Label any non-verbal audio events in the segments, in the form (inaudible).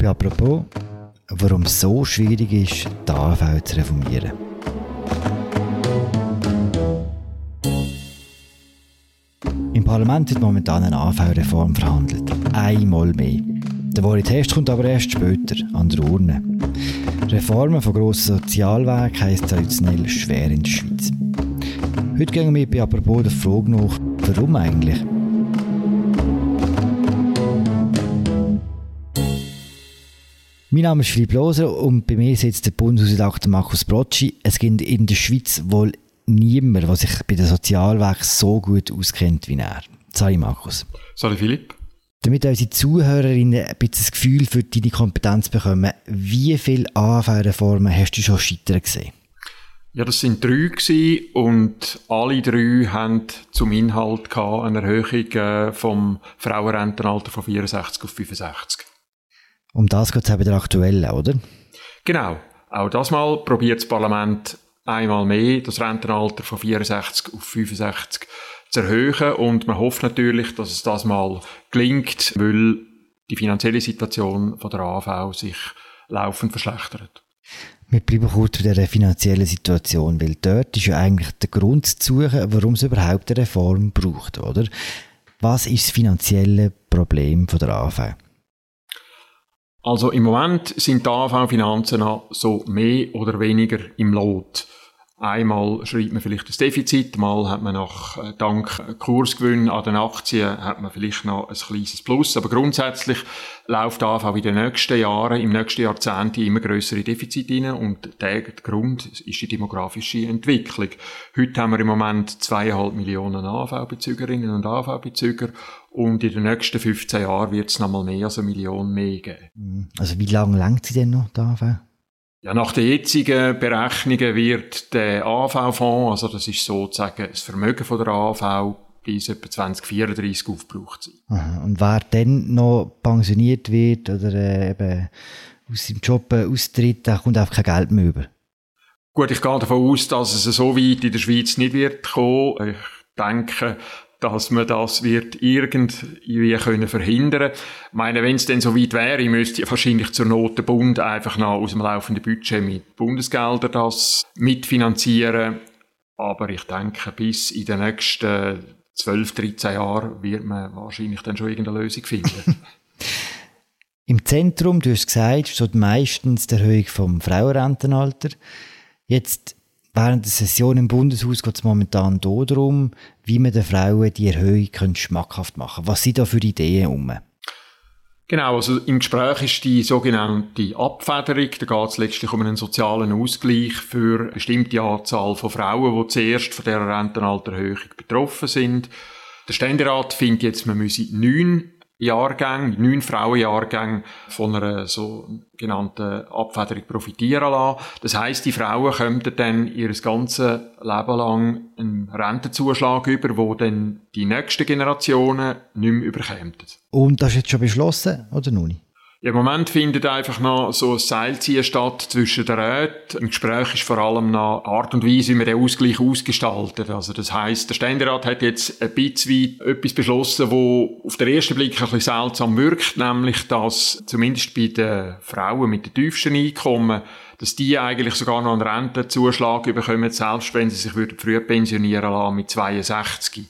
Bei apropos, warum es so schwierig ist, die AV zu reformieren. Im Parlament wird momentan eine AV-Reform verhandelt. Einmal mehr. Der wahre Test kommt aber erst später, an der Urne. Reformen von grossen Sozialwerken heisst traditionell schwer in der Schweiz. Heute gehen wir bei apropos der Frage nach, warum eigentlich? Mein Name ist Philipp Loser und bei mir sitzt der Bundesredakteur Markus Brocci. Es gibt in der Schweiz wohl niemand, der sich bei den Sozialwerken so gut auskennt wie er. Sorry Markus. Sorry Philipp. Damit unsere Zuhörerinnen ein bisschen das Gefühl für deine Kompetenz bekommen, wie viele AV-Reformen hast du schon scheitern gesehen? Ja, das sind drei gewesen und alle drei haben zum Inhalt gehabt, eine Erhöhung äh, vom Frauenrentenalter von 64 auf 65. Um das geht es eben der aktuellen, oder? Genau. Auch das Mal probiert das Parlament einmal mehr das Rentenalter von 64 auf 65 zu erhöhen und man hofft natürlich, dass es das mal gelingt, weil die finanzielle Situation von der AV sich laufend verschlechtert. Wir bleiben kurz bei der finanziellen Situation, weil dort ist ja eigentlich der Grund zu suchen, warum es überhaupt eine Reform braucht, oder? Was ist das finanzielle Problem von der AV? Also im Moment sind die AV-Finanzen so mehr oder weniger im Lot. Einmal schreibt man vielleicht das Defizit, mal hat man nach, äh, dank Kursgewinn an den Aktien, hat man vielleicht noch ein kleines Plus. Aber grundsätzlich läuft AV in den nächsten Jahren, im nächsten Jahrzehnt immer größere Defizite rein und der Grund ist die demografische Entwicklung. Heute haben wir im Moment zweieinhalb Millionen AV-Bezügerinnen und AV-Bezüger und in den nächsten 15 Jahren wird es noch mal mehr als eine Million mehr geben. Mhm. Also wie lange langt sie denn noch, die AV? Ja, nach den jetzigen Berechnungen wird der AV-Fonds, also das ist sozusagen das Vermögen von der AV, bis etwa 2034 aufgebraucht sein. Aha. Und wer dann noch pensioniert wird oder äh, eben aus seinem Job äh, austritt, der kommt einfach kein Geld mehr über. Gut, ich gehe davon aus, dass es so weit in der Schweiz nicht wird kommen. Ich denke, dass man das wird irgendwie können verhindern. Ich meine, wenn es denn so weit wäre, müsste ja wahrscheinlich zur Not der Bund einfach noch aus dem laufenden Budget mit Bundesgeldern das mitfinanzieren. Aber ich denke, bis in den nächsten 12, 13 Jahren wird man wahrscheinlich dann schon irgendeine Lösung finden. (laughs) Im Zentrum, du hast gesagt, steht meistens die Erhöhung vom Frauenrentenalter. Jetzt Während der Session im Bundeshaus geht es momentan darum, wie man den Frauen die Erhöhung schmackhaft machen. Was sind da für Ideen um? Genau, also im Gespräch ist die sogenannte Abfederung. Da geht es letztlich um einen sozialen Ausgleich für eine bestimmte Anzahl von Frauen, die zuerst von dieser Rentenaltererhöhung betroffen sind. Der Ständerat findet jetzt, man müsse neun Jahrgänge, neun Frauenjahrgänge von einer sogenannten Abfederung profitieren lassen. Das heisst, die Frauen könnten dann ihr ganzes Leben lang einen Rentenzuschlag über, wo dann die nächsten Generationen nicht mehr überkämen. Und das ist jetzt schon beschlossen, oder noch nicht? Ja, Im Moment findet einfach noch so ein Seilziehen statt zwischen den Räten. Im Gespräch ist vor allem noch Art und Weise, wie man den Ausgleich ausgestaltet. Also das heißt, der Ständerat hat jetzt ein bisschen etwas beschlossen, wo auf den ersten Blick ein bisschen seltsam wirkt, nämlich, dass zumindest bei den Frauen mit den tiefsten Einkommen, dass die eigentlich sogar noch einen Rentenzuschlag bekommen, selbst wenn sie sich früh pensionieren lassen mit 62.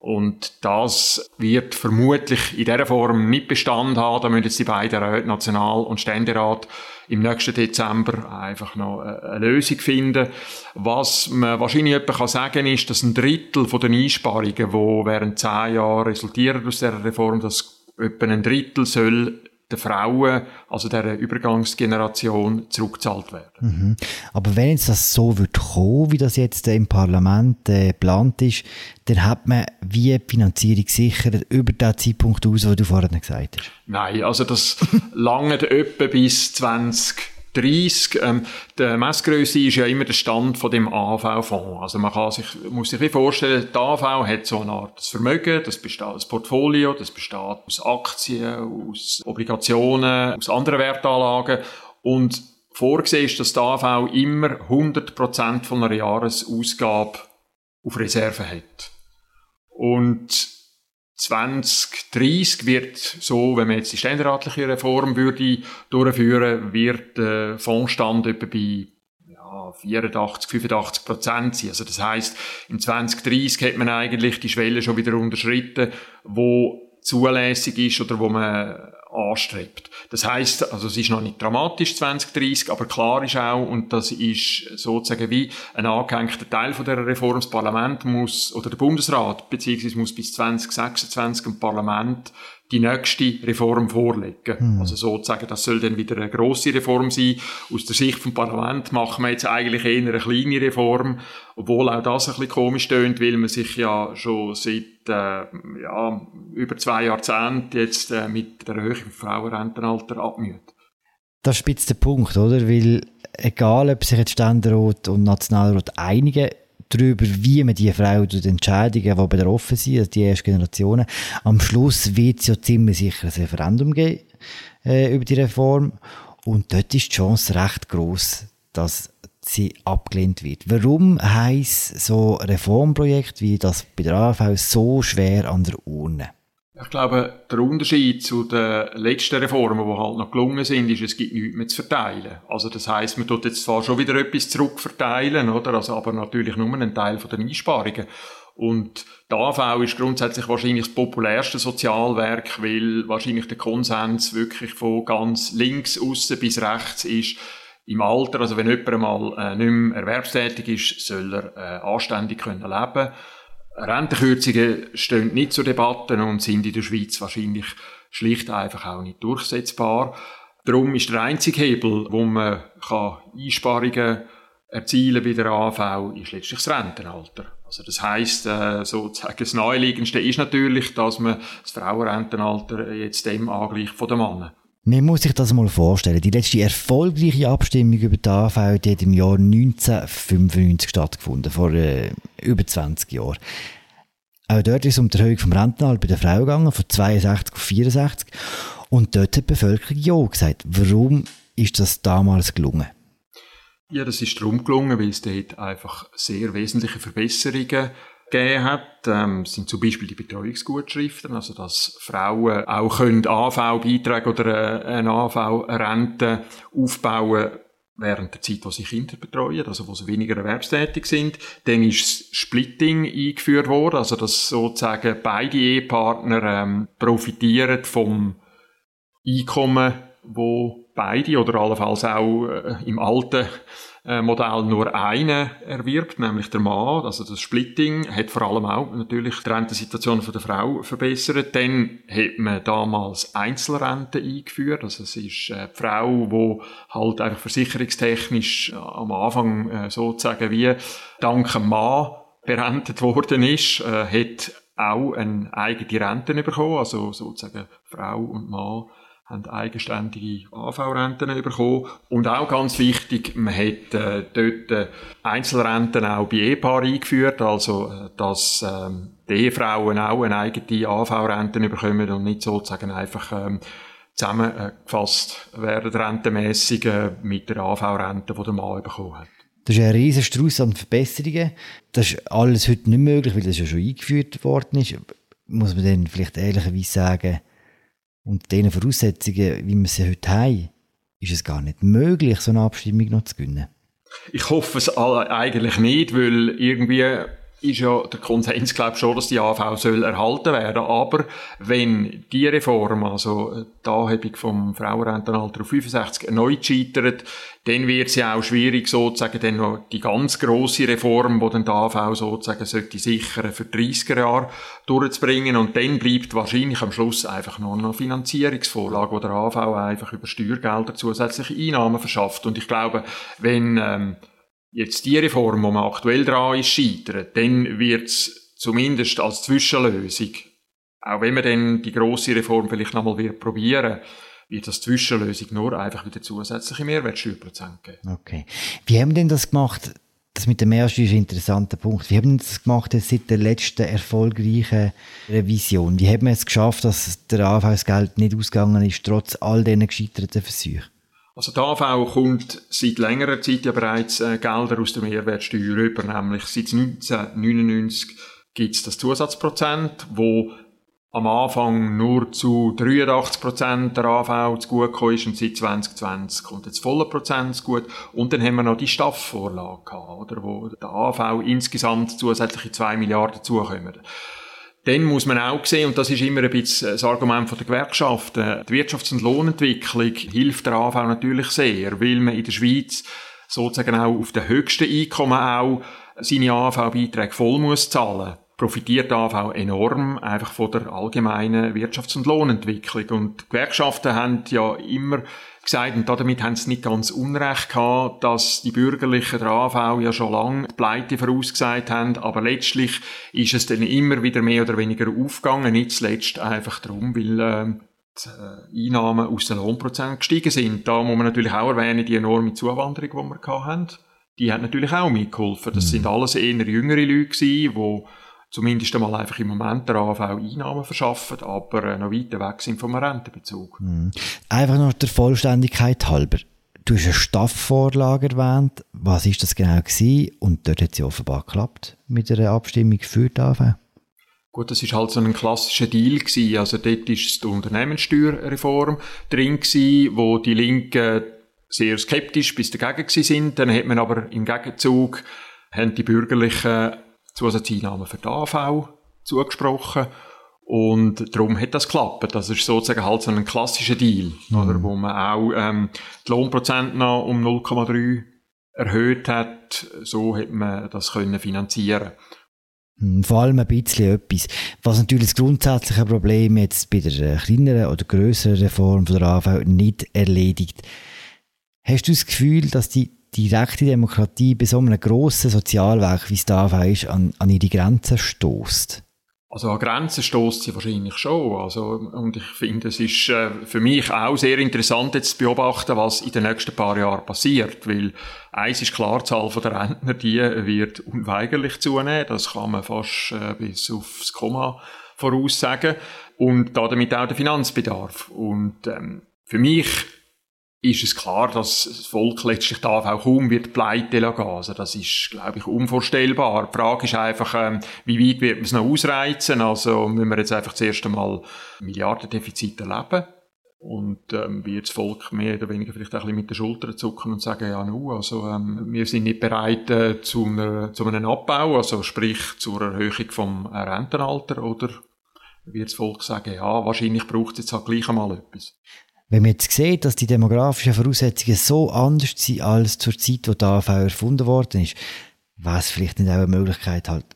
Und das wird vermutlich in dieser Form nicht Bestand haben. Da müssen jetzt die beiden Räte, National- und Ständerat, im nächsten Dezember einfach noch eine Lösung finden. Was man wahrscheinlich etwa sagen kann ist, dass ein Drittel von den Einsparungen, die während zehn Jahren resultieren aus dieser Reform, dass etwa ein Drittel soll den Frauen, also der Übergangsgeneration, zurückgezahlt werden. Mhm. Aber wenn jetzt das so wird kommen, wie das jetzt im Parlament äh, geplant ist, dann hat man wie die Finanzierung gesichert über den Zeitpunkt aus, den du vorhin gesagt hast? Nein, also das (laughs) lange etwa bis 20 30. Ähm, die Messgröße ist ja immer der Stand von dem AV-Fonds. Also man kann sich, muss sich vorstellen, die AV hat so eine Art Vermögen, das besteht aus Portfolio, das besteht aus Aktien, aus Obligationen, aus anderen Wertanlagen und vorgesehen ist, dass die AV immer 100% von einer Jahresausgabe auf Reserve hat. Und 2030 wird so, wenn man jetzt die ständeratliche Reform würde durchführen, wird der Fondsstand etwa bei ja, 84, 85 Prozent sein. Also das heißt, im 2030 hat man eigentlich die Schwelle schon wieder unterschritten, wo zulässig ist oder wo man anstrebt. Das heißt, also es ist noch nicht dramatisch 2030, aber klar ist auch, und das ist sozusagen wie ein angehängter Teil von der Reform, das Parlament muss, oder der Bundesrat, beziehungsweise muss bis 2026 ein Parlament die nächste Reform vorlegen. Mhm. Also sozusagen, das soll dann wieder eine grosse Reform sein. Aus der Sicht vom Parlament machen wir jetzt eigentlich eher eine kleine Reform, obwohl auch das ein bisschen komisch tönt, weil man sich ja schon seit äh, ja, über zwei Jahrzehnten jetzt äh, mit der Erhöhung im Frauenrentenalter abmüht. Das spitzt der Punkt, oder? Weil egal, ob sich jetzt Ständerat und Nationalrat einigen, darüber, wie man die Frauen die Entscheidungen, die betroffen sind, also die ersten Generationen, am Schluss wird es ja ziemlich sicher ein Referendum geben äh, über die Reform. Und dort ist die Chance recht groß, dass sie abgelehnt wird. Warum heisst so Reformprojekt wie das bei der AV so schwer an der Urne? Ich glaube, der Unterschied zu den letzten Reformen, die halt noch gelungen sind, ist, es gibt nichts mehr zu verteilen. Also das heißt, man tut jetzt zwar schon wieder etwas zurückverteilen, oder? Also, aber natürlich nur einen Teil den Einsparungen. Und die AV ist grundsätzlich wahrscheinlich das populärste Sozialwerk, weil wahrscheinlich der Konsens wirklich von ganz links außen bis rechts ist. Im Alter, also wenn jemand mal äh, nicht mehr erwerbstätig ist, soll er äh, anständig können leben Rentenkürzungen stehen nicht zur Debatte und sind in der Schweiz wahrscheinlich schlicht einfach auch nicht durchsetzbar. Darum ist der einzige Hebel, wo man Einsparungen erzielen bei der AV, ist letztlich das Rentenalter. Also das heisst, äh, sozusagen das Naheliegendste ist natürlich, dass man das Frauenrentenalter jetzt dem angleicht von den Männern. Man muss sich das mal vorstellen. Die letzte erfolgreiche Abstimmung über die AV hat im Jahr 1995 stattgefunden, vor äh, über 20 Jahren. Auch dort ist es um die Erhöhung vom Rentenalter bei der Frau gegangen, von 62 auf 64. Und dort hat die Bevölkerung Ja gesagt. Warum ist das damals gelungen? Ja, das ist darum gelungen, weil es dort einfach sehr wesentliche Verbesserungen gegeben hat, ähm, sind zum Beispiel die Betreuungsgutschriften, also dass Frauen auch AV-Beiträge oder äh, eine AV-Rente aufbauen während der Zeit, wo sie Kinder betreuen, also wo sie weniger erwerbstätig sind. Dann ist das Splitting eingeführt worden, also dass sozusagen beide Ehepartner ähm, profitieren vom Einkommen, wo beide oder allenfalls auch äh, im alten Modell nur einen erwirbt, nämlich der Mann. Also das Splitting hat vor allem auch natürlich die Rentensituation der Frau verbessert. Dann hat man damals Einzelrente eingeführt. Also es ist äh, die Frau, die halt einfach versicherungstechnisch äh, am Anfang äh, sozusagen wie dank dem Mann berentet worden ist, äh, hat auch eine eigene Rente bekommen, also sozusagen Frau und Mann haben eigenständige AV-Renten bekommen. Und auch ganz wichtig, man hat äh, dort äh, Einzelrenten auch bei Ehepaaren eingeführt, also äh, dass ähm, die Ehefrauen auch eine eigene AV-Rente bekommen und nicht sozusagen einfach ähm, zusammengefasst werden rentenmässig äh, mit der AV-Rente, die der Mann bekommen hat. Das ist ein riesen Strauß an Verbesserungen. Das ist alles heute nicht möglich, weil das ja schon eingeführt worden ist. Muss man dann vielleicht ehrlicherweise sagen, und diesen Voraussetzungen, wie wir sie heute haben, ist es gar nicht möglich, so eine Abstimmung noch zu gewinnen. Ich hoffe es eigentlich nicht, weil irgendwie ist ja der Konsens, glaube ich, schon, dass die AV soll erhalten werden. Aber wenn die Reform, also die Anhebung vom Frauenrentenalter auf 65 erneut scheitert, dann wird es ja auch schwierig, sozusagen, dann noch die ganz grosse Reform, die dann die AV sozusagen sollte sichern, für 30er Jahre durchzubringen. Und dann bleibt wahrscheinlich am Schluss einfach nur noch Finanzierungsvorlage, wo der AV einfach über Steuergelder zusätzliche Einnahmen verschafft. Und ich glaube, wenn, ähm, jetzt die Reform, die man aktuell dran ist, scheitert, dann wird es zumindest als Zwischenlösung, auch wenn man dann die grosse Reform vielleicht nochmal wird probieren, wird das Zwischenlösung nur einfach wieder zusätzliche Mehrwertsteuerprozent geben. Okay. Wie haben denn das gemacht? Das mit der Mehrwertsteuer ist ein interessanter Punkt. Wie haben das gemacht seit der letzten erfolgreichen Revision? Wie haben wir es geschafft, dass der Anfangsgeld nicht ausgegangen ist, trotz all diesen gescheiterten Versuchen? Also die AV kommt seit längerer Zeit ja bereits äh, Gelder aus der Mehrwertsteuer über, nämlich seit 1999 gibt es das Zusatzprozent, wo am Anfang nur zu 83 Prozent der AV zu gut ist und seit 2020 kommt jetzt voller Prozent gut. Und dann haben wir noch die Staffvorlage gehabt, oder, wo der AV insgesamt zusätzliche 2 Milliarden zukommen. Dann muss man auch sehen, und das ist immer ein bisschen das Argument der Gewerkschaften, die Wirtschafts- und Lohnentwicklung hilft der AV natürlich sehr, weil man in der Schweiz sozusagen auch auf den höchsten Einkommen auch seine AV-Beiträge voll muss zahlen profitiert AV enorm einfach von der allgemeinen Wirtschafts- und Lohnentwicklung. Und die Gewerkschaften haben ja immer gesagt, und damit haben sie nicht ganz unrecht gehabt, dass die Bürgerlichen der AV ja schon lange Pleite vorausgesagt haben, aber letztlich ist es dann immer wieder mehr oder weniger aufgegangen, nicht zuletzt einfach darum, weil äh, die Einnahmen aus den Lohnprozenten gestiegen sind. Da muss man natürlich auch erwähnen, die enorme Zuwanderung, die wir gehabt haben. Die hat natürlich auch mitgeholfen. Das mhm. sind alles eher jüngere Leute gewesen, die zumindest einmal einfach im Moment der AV Einnahmen verschaffen, aber äh, noch weiter weg sind vom Rentenbezug. Mhm. Einfach noch der Vollständigkeit halber. Du hast eine Staffvorlage erwähnt. Was ist das genau gewesen? Und dort hat es offenbar geklappt mit einer Abstimmung für die AV. Gut, das ist halt so ein klassischer Deal gewesen. Also dort ist die Unternehmenssteuerreform drin gewesen, wo die Linken sehr skeptisch bis dagegen gewesen sind. Dann hat man aber im Gegenzug haben die Bürgerlichen Zusatzeinnahmen für die AV zugesprochen. Und darum hat das geklappt. Das ist sozusagen halt so ein klassischer Deal, mhm. oder, wo man auch ähm, die Lohnprozent noch um 0,3 erhöht hat. So hat man das können finanzieren mhm, vor allem ein bisschen etwas. Was natürlich das grundsätzliche Problem jetzt bei der kleineren oder größeren Reform von der AV nicht erledigt. Hast du das Gefühl, dass die direkte Demokratie bei so einem grossen Sozialwerk, wie es da ist, an, an ihre Grenzen stößt? Also an Grenzen stößt sie wahrscheinlich schon. Also, und ich finde, es ist äh, für mich auch sehr interessant, jetzt zu beobachten, was in den nächsten paar Jahren passiert. Weil eins ist klar, die Zahl der Rentner, die wird unweigerlich zunehmen. Das kann man fast äh, bis aufs Komma voraussagen. Und damit auch der Finanzbedarf. Und ähm, für mich ist es klar, dass das Volk letztlich darf auch kaum wird pleite lassen. Also das ist, glaube ich, unvorstellbar. Die Frage ist einfach, ähm, wie weit wird man es noch ausreizen? Also müssen wir jetzt einfach zuerst einmal Milliardendefizit erleben? Und ähm, wird das Volk mehr oder weniger vielleicht auch ein bisschen mit den Schultern zucken und sagen, ja, nu, also ähm, wir sind nicht bereit äh, zu, einer, zu einem Abbau, also sprich zur Erhöhung vom Rentenalter, oder wird das Volk sagen, ja, wahrscheinlich braucht es jetzt halt gleich einmal etwas. Wenn man jetzt sieht, dass die demografischen Voraussetzungen so anders sind als zur Zeit, wo die AV erfunden worden ist, wäre es vielleicht nicht auch eine Möglichkeit, halt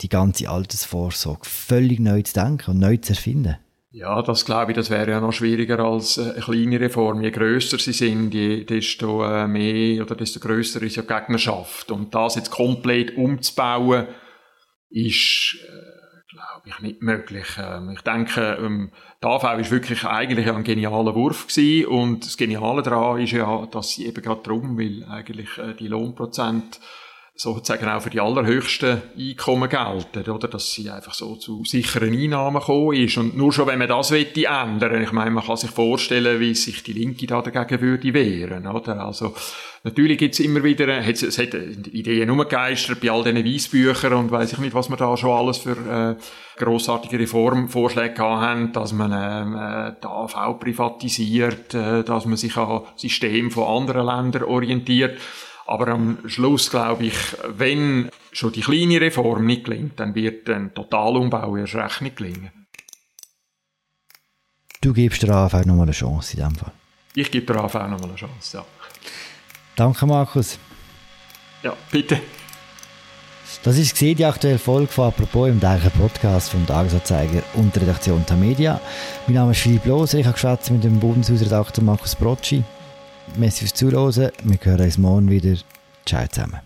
die ganze Altersvorsorge völlig neu zu denken und neu zu erfinden? Ja, das glaube ich, das wäre ja noch schwieriger als äh, eine kleine Reform. Je grösser sie sind, je, desto äh, mehr oder desto grösser ist ja die Gegnerschaft. Und das jetzt komplett umzubauen, ist äh, glaube ich, nicht möglich. Ähm, ich denke, ähm, die AV war wirklich eigentlich ein genialer Wurf gewesen. und das Geniale daran ist ja, dass sie eben gerade darum, weil eigentlich äh, die Lohnprozent sozusagen auch für die allerhöchsten Einkommen gelten, oder? Dass sie einfach so zu sicheren Einnahmen gekommen ist. Und nur schon, wenn man das möchte ändern, ich meine, man kann sich vorstellen, wie sich die Linke da dagegen würde wehren, oder? Also, natürlich gibt's immer wieder, es hat Ideen umgegeistert bei all diesen Weissbüchern und weiß ich nicht, was wir da schon alles für, äh, grossartige Reformvorschläge haben, dass man ähm, äh, die AV privatisiert, äh, dass man sich an System von anderen Ländern orientiert. Aber am Schluss glaube ich, wenn schon die kleine Reform nicht gelingt, dann wird ein Totalumbau erst recht nicht gelingen. Du gibst der AV nochmal eine Chance in dem Fall? Ich gebe der AV nochmal eine Chance, ja. Danke, Markus. Ja, bitte. Das ist die aktuelle Folge von «Apropos» im täglichen Podcast vom Tagesanzeiger und der Redaktion Tamedia. Mein Name ist Philipp Loser, ich habe mit dem Bundeshausredakteur Markus Brocci. Merci fürs Zuhören. Wir hören uns morgen wieder. Ciao zusammen.